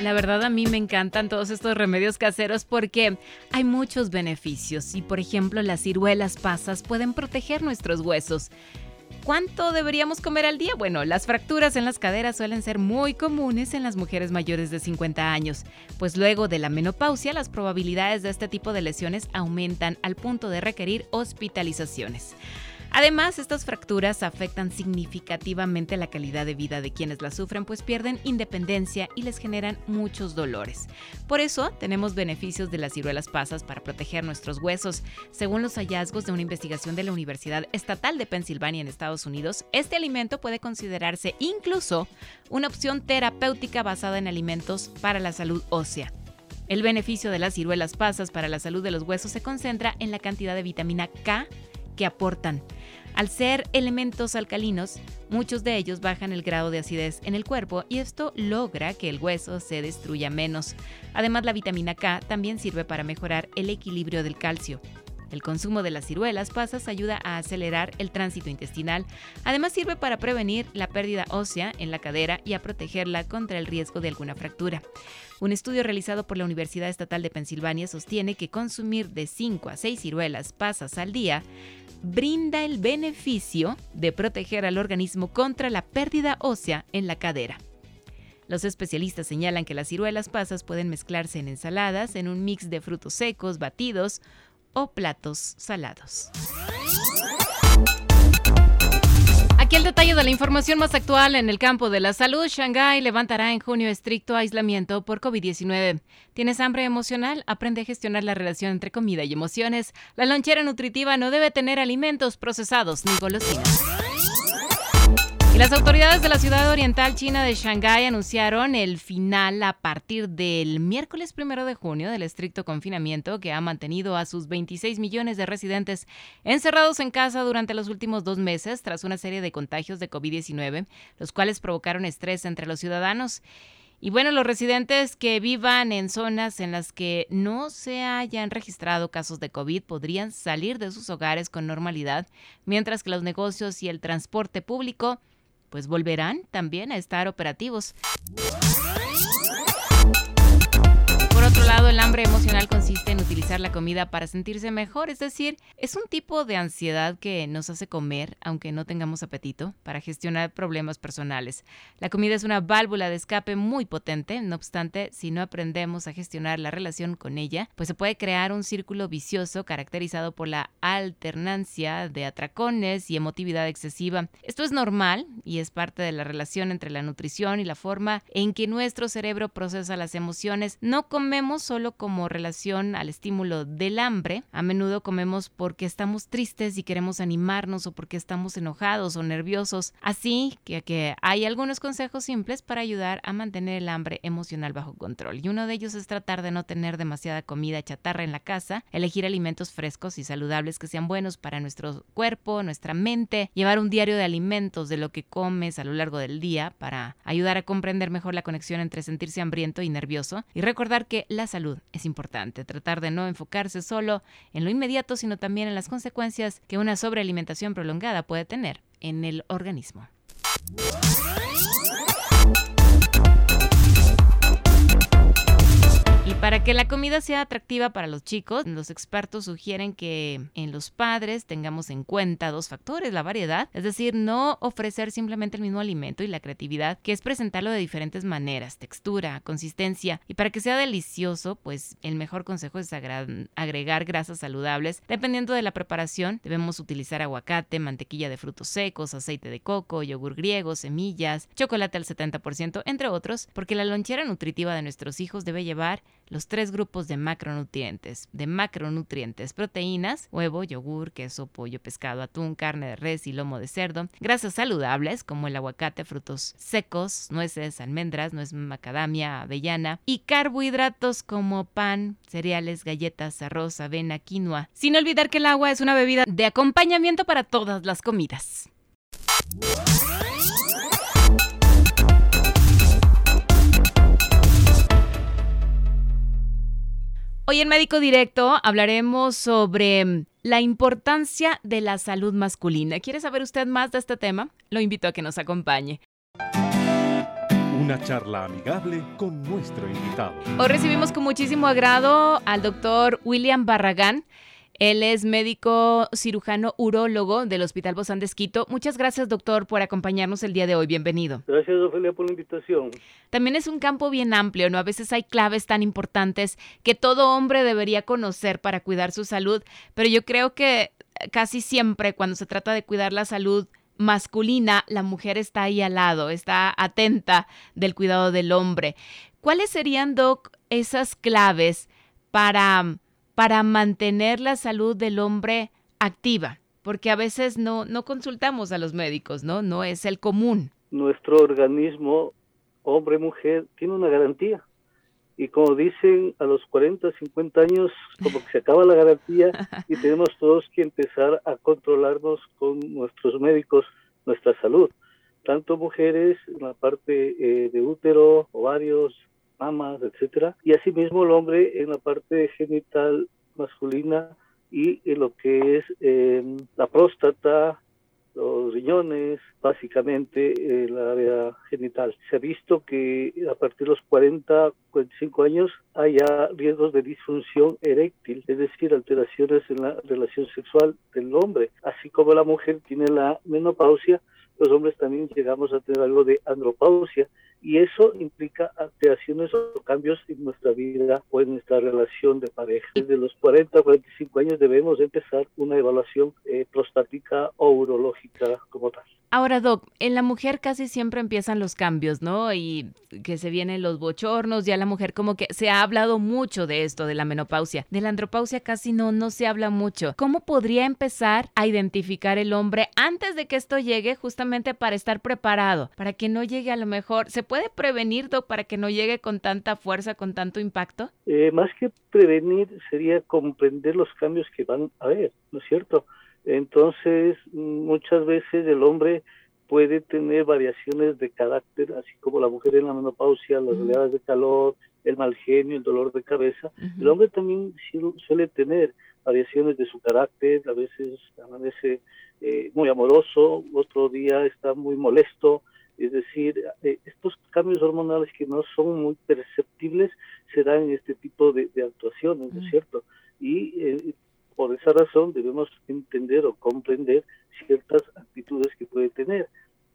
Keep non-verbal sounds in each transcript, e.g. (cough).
La verdad a mí me encantan todos estos remedios caseros porque hay muchos beneficios y por ejemplo las ciruelas pasas pueden proteger nuestros huesos. ¿Cuánto deberíamos comer al día? Bueno, las fracturas en las caderas suelen ser muy comunes en las mujeres mayores de 50 años, pues luego de la menopausia las probabilidades de este tipo de lesiones aumentan al punto de requerir hospitalizaciones. Además, estas fracturas afectan significativamente la calidad de vida de quienes las sufren, pues pierden independencia y les generan muchos dolores. Por eso, tenemos beneficios de las ciruelas pasas para proteger nuestros huesos. Según los hallazgos de una investigación de la Universidad Estatal de Pensilvania en Estados Unidos, este alimento puede considerarse incluso una opción terapéutica basada en alimentos para la salud ósea. El beneficio de las ciruelas pasas para la salud de los huesos se concentra en la cantidad de vitamina K que aportan. Al ser elementos alcalinos, muchos de ellos bajan el grado de acidez en el cuerpo y esto logra que el hueso se destruya menos. Además, la vitamina K también sirve para mejorar el equilibrio del calcio. El consumo de las ciruelas pasas ayuda a acelerar el tránsito intestinal. Además sirve para prevenir la pérdida ósea en la cadera y a protegerla contra el riesgo de alguna fractura. Un estudio realizado por la Universidad Estatal de Pensilvania sostiene que consumir de 5 a 6 ciruelas pasas al día brinda el beneficio de proteger al organismo contra la pérdida ósea en la cadera. Los especialistas señalan que las ciruelas pasas pueden mezclarse en ensaladas, en un mix de frutos secos, batidos o platos salados. Aquí el detalle de la información más actual en el campo de la salud. Shanghái levantará en junio estricto aislamiento por COVID-19. ¿Tienes hambre emocional? Aprende a gestionar la relación entre comida y emociones. La lonchera nutritiva no debe tener alimentos procesados ni golosinas. Las autoridades de la ciudad oriental china de Shanghái anunciaron el final a partir del miércoles primero de junio del estricto confinamiento que ha mantenido a sus 26 millones de residentes encerrados en casa durante los últimos dos meses tras una serie de contagios de COVID-19, los cuales provocaron estrés entre los ciudadanos. Y bueno, los residentes que vivan en zonas en las que no se hayan registrado casos de COVID podrían salir de sus hogares con normalidad, mientras que los negocios y el transporte público pues volverán también a estar operativos. Lado, el hambre emocional consiste en utilizar la comida para sentirse mejor, es decir, es un tipo de ansiedad que nos hace comer, aunque no tengamos apetito, para gestionar problemas personales. La comida es una válvula de escape muy potente, no obstante, si no aprendemos a gestionar la relación con ella, pues se puede crear un círculo vicioso caracterizado por la alternancia de atracones y emotividad excesiva. Esto es normal y es parte de la relación entre la nutrición y la forma en que nuestro cerebro procesa las emociones. No comemos solo como relación al estímulo del hambre, a menudo comemos porque estamos tristes y queremos animarnos o porque estamos enojados o nerviosos. Así que, que hay algunos consejos simples para ayudar a mantener el hambre emocional bajo control. Y uno de ellos es tratar de no tener demasiada comida chatarra en la casa, elegir alimentos frescos y saludables que sean buenos para nuestro cuerpo, nuestra mente, llevar un diario de alimentos de lo que comes a lo largo del día para ayudar a comprender mejor la conexión entre sentirse hambriento y nervioso y recordar que la salud es importante, tratar de no enfocarse solo en lo inmediato, sino también en las consecuencias que una sobrealimentación prolongada puede tener en el organismo. Para que la comida sea atractiva para los chicos, los expertos sugieren que en los padres tengamos en cuenta dos factores, la variedad, es decir, no ofrecer simplemente el mismo alimento y la creatividad, que es presentarlo de diferentes maneras, textura, consistencia, y para que sea delicioso, pues el mejor consejo es agregar grasas saludables. Dependiendo de la preparación, debemos utilizar aguacate, mantequilla de frutos secos, aceite de coco, yogur griego, semillas, chocolate al 70%, entre otros, porque la lonchera nutritiva de nuestros hijos debe llevar los tres grupos de macronutrientes, de macronutrientes, proteínas, huevo, yogur, queso, pollo, pescado, atún, carne de res y lomo de cerdo, grasas saludables como el aguacate, frutos secos, nueces, almendras, nuez macadamia, avellana y carbohidratos como pan, cereales, galletas, arroz, avena, quinoa. Sin olvidar que el agua es una bebida de acompañamiento para todas las comidas. Hoy en Médico Directo hablaremos sobre la importancia de la salud masculina. ¿Quiere saber usted más de este tema? Lo invito a que nos acompañe. Una charla amigable con nuestro invitado. Hoy recibimos con muchísimo agrado al doctor William Barragán. Él es médico cirujano urólogo del Hospital Bozán de Esquito. Muchas gracias, doctor, por acompañarnos el día de hoy. Bienvenido. Gracias, Ofelia, por la invitación. También es un campo bien amplio, ¿no? A veces hay claves tan importantes que todo hombre debería conocer para cuidar su salud, pero yo creo que casi siempre cuando se trata de cuidar la salud masculina, la mujer está ahí al lado, está atenta del cuidado del hombre. ¿Cuáles serían, Doc, esas claves para para mantener la salud del hombre activa? Porque a veces no, no consultamos a los médicos, ¿no? No es el común. Nuestro organismo, hombre-mujer, tiene una garantía. Y como dicen, a los 40, 50 años, como que se acaba la garantía (laughs) y tenemos todos que empezar a controlarnos con nuestros médicos, nuestra salud. Tanto mujeres en la parte eh, de útero, ovarios, mamas, etcétera, y asimismo el hombre en la parte genital masculina y en lo que es em, la próstata, los riñones, básicamente el área genital. Se ha visto que a partir de los 40, 45 años haya riesgos de disfunción eréctil, es decir, alteraciones en la relación sexual del hombre, así como la mujer tiene la menopausia, los hombres también llegamos a tener algo de andropausia y eso implica alteraciones o cambios en nuestra vida o en nuestra relación de pareja. Desde los 40 a 45 años debemos empezar una evaluación eh, prostática o urológica como tal. Ahora, Doc, en la mujer casi siempre empiezan los cambios, ¿no? Y que se vienen los bochornos, ya la mujer como que se ha hablado mucho de esto, de la menopausia. De la andropausia casi no, no se habla mucho. ¿Cómo podría empezar a identificar el hombre antes de que esto llegue justamente para estar preparado, para que no llegue a lo mejor, ¿se puede prevenir, Doc, para que no llegue con tanta fuerza, con tanto impacto? Eh, más que prevenir sería comprender los cambios que van a haber, ¿no es cierto? Entonces, muchas veces el hombre puede tener variaciones de carácter, así como la mujer en la menopausia, las oleadas de calor, el mal genio, el dolor de cabeza. El hombre también suele tener variaciones de su carácter, a veces amanece eh, muy amoroso, otro día está muy molesto, es decir, eh, estos cambios hormonales que no son muy perceptibles se dan en este tipo de, actuaciones, ¿no es cierto? Y eh, por esa razón debemos entender o comprender ciertas actitudes que puede tener.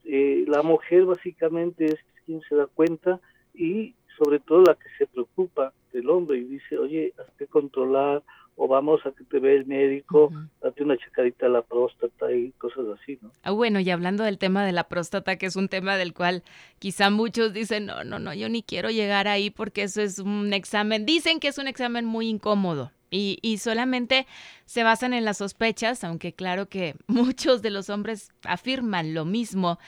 Eh, la mujer básicamente es quien se da cuenta y sobre todo la que se preocupa del hombre y dice, oye, hazte controlar o vamos a que te vea el médico, date una checadita a la próstata y cosas así, ¿no? Ah, bueno, y hablando del tema de la próstata, que es un tema del cual quizá muchos dicen, no, no, no, yo ni quiero llegar ahí porque eso es un examen, dicen que es un examen muy incómodo. Y, solamente se basan en las sospechas, aunque claro que (laughs) muchos de los hombres afirman lo mismo.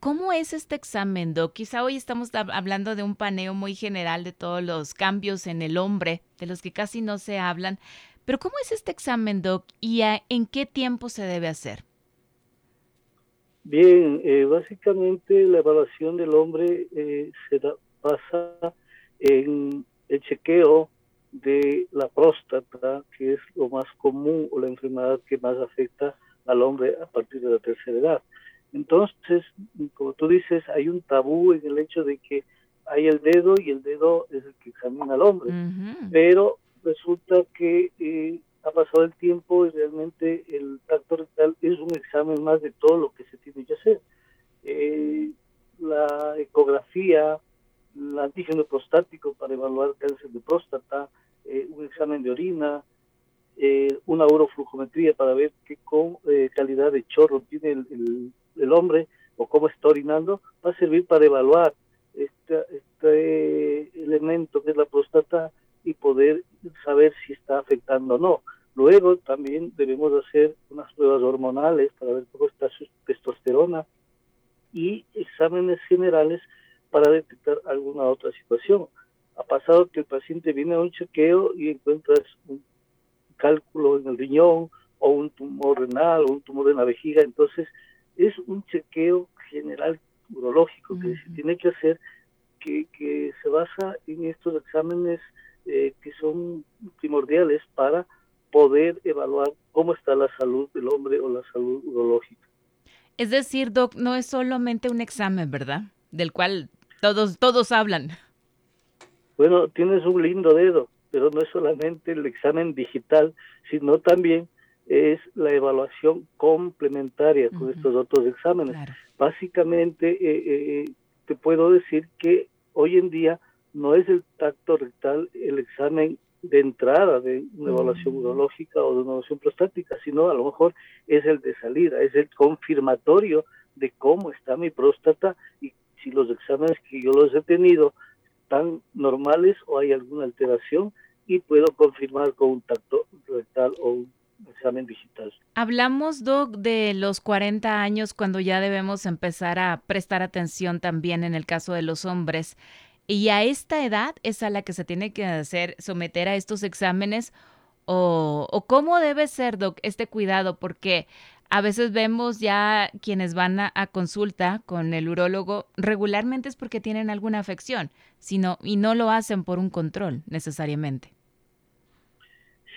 ¿Cómo es este examen, Doc? Quizá hoy estamos hablando de un paneo muy general de todos los cambios en el hombre, de los que casi no se hablan. Pero ¿cómo es este examen, Doc? ¿Y en qué tiempo se debe hacer? Bien, eh, básicamente la evaluación del hombre eh, se basa en el chequeo de la próstata, que es lo más común o la enfermedad que más afecta al hombre a partir de la tercera edad. Entonces, como tú dices, hay un tabú en el hecho de que hay el dedo y el dedo es el que examina al hombre, pero resulta que eh, ha pasado el tiempo y realmente el tacto rectal es un examen más de todo lo que se tiene que hacer. Eh, la ecografía, el antígeno prostático para evaluar cáncer de próstata, eh, un examen de orina, eh, una uroflujometría para ver qué con, eh, calidad de chorro tiene el, el, hombre o cómo está orinando, va a servir para evaluar este, este elemento que es la próstata y poder saber si está afectando o no. Luego también debemos hacer unas pruebas hormonales para ver cómo está su testosterona y exámenes generales para detectar alguna otra situación. Ha pasado que el paciente viene a un chequeo y encuentras un cálculo en el riñón o un tumor renal o un tumor en la vejiga, entonces es un chequeo general urológico que se tiene que hacer que, que se basa en estos exámenes eh, que son primordiales para poder evaluar cómo está la salud del hombre o la salud urológica. Es decir, Doc, no es solamente un examen, ¿verdad? Del cual todos, todos hablan. Bueno, tienes un lindo dedo, pero no es solamente el examen digital, sino también es la evaluación complementaria con estos otros exámenes. Básicamente, eh, eh, te puedo decir que hoy en día no es el tacto rectal el examen de entrada de una evaluación urológica o de una evaluación prostática, sino a lo mejor es el de salida, es el confirmatorio de cómo está mi próstata y si los exámenes que yo los he tenido están normales o hay alguna alteración y puedo confirmar con un tacto rectal o un examen digital. Hablamos, Doc, de los 40 años cuando ya debemos empezar a prestar atención también en el caso de los hombres. Y a esta edad es a la que se tiene que hacer, someter a estos exámenes o, o cómo debe ser, Doc, este cuidado, porque a veces vemos ya quienes van a, consulta con el urólogo regularmente es porque tienen alguna afección, sino y no lo hacen por un control necesariamente.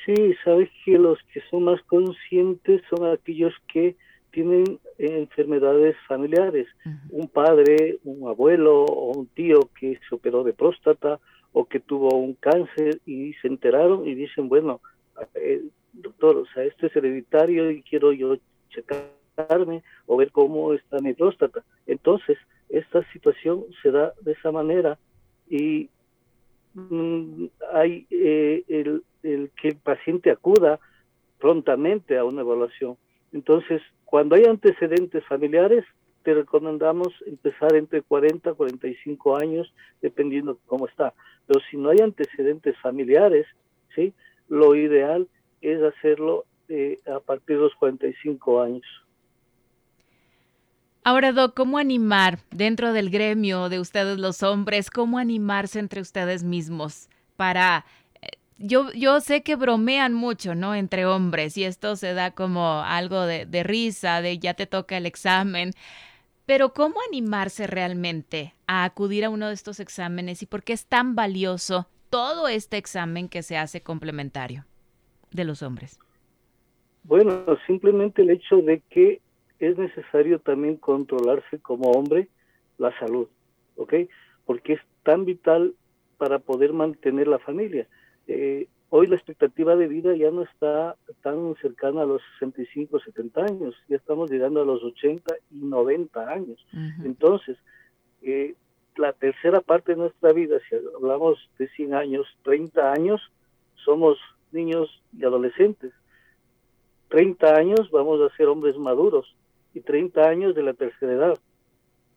Sí, sabes que los que son más conscientes son aquellos que tienen enfermedades familiares, un padre, un abuelo o un tío que se operó de próstata o que tuvo un cáncer y se enteraron y dicen, bueno, eh, doctor, o sea, esto es hereditario y quiero yo checarme o ver cómo está mi próstata. Entonces, esta situación se da de esa manera y hay eh, el, el que el paciente acuda prontamente a una evaluación. Entonces, cuando hay antecedentes familiares, te recomendamos empezar entre 40 y 45 años, dependiendo de cómo está. Pero si no hay antecedentes familiares, ¿sí? lo ideal es hacerlo eh, a partir de los 45 años. Ahora, Doc, ¿cómo animar dentro del gremio de ustedes los hombres? ¿Cómo animarse entre ustedes mismos para yo, yo sé que bromean mucho, ¿no? Entre hombres y esto se da como algo de, de risa, de ya te toca el examen. Pero ¿cómo animarse realmente a acudir a uno de estos exámenes y por qué es tan valioso todo este examen que se hace complementario de los hombres? Bueno, simplemente el hecho de que es necesario también controlarse como hombre la salud, ¿ok? Porque es tan vital para poder mantener la familia. Eh, hoy la expectativa de vida ya no está tan cercana a los 65, 70 años, ya estamos llegando a los 80 y 90 años. Entonces, eh, la tercera parte de nuestra vida, si hablamos de 100 años, 30 años, somos niños y adolescentes. 30 años vamos a ser hombres maduros y 30 años de la tercera edad.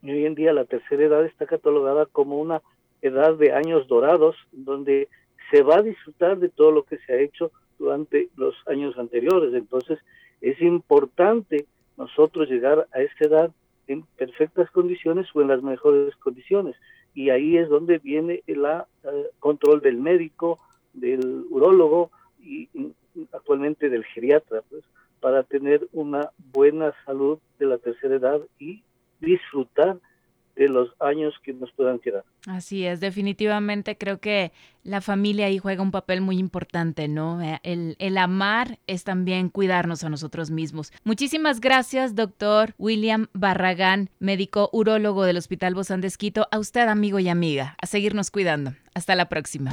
Y hoy en día la tercera edad está catalogada como una edad de años dorados, donde se va a disfrutar de todo lo que se ha hecho durante los años anteriores. Entonces, es importante nosotros llegar a esa edad en perfectas condiciones o en las mejores condiciones. Y ahí es donde viene el eh, control del médico, del urólogo y actualmente del geriatra, pues, para tener una buena salud de la tercera edad y disfrutar de los años que nos puedan quedar. Así es, definitivamente creo que la familia ahí juega un papel muy importante, ¿no? Eh, el, amar es también cuidarnos a nosotros mismos. Muchísimas gracias, doctor William Barragán, médico urólogo del Hospital Bozán de. A usted, amigo y amiga, a seguirnos cuidando. Hasta la próxima.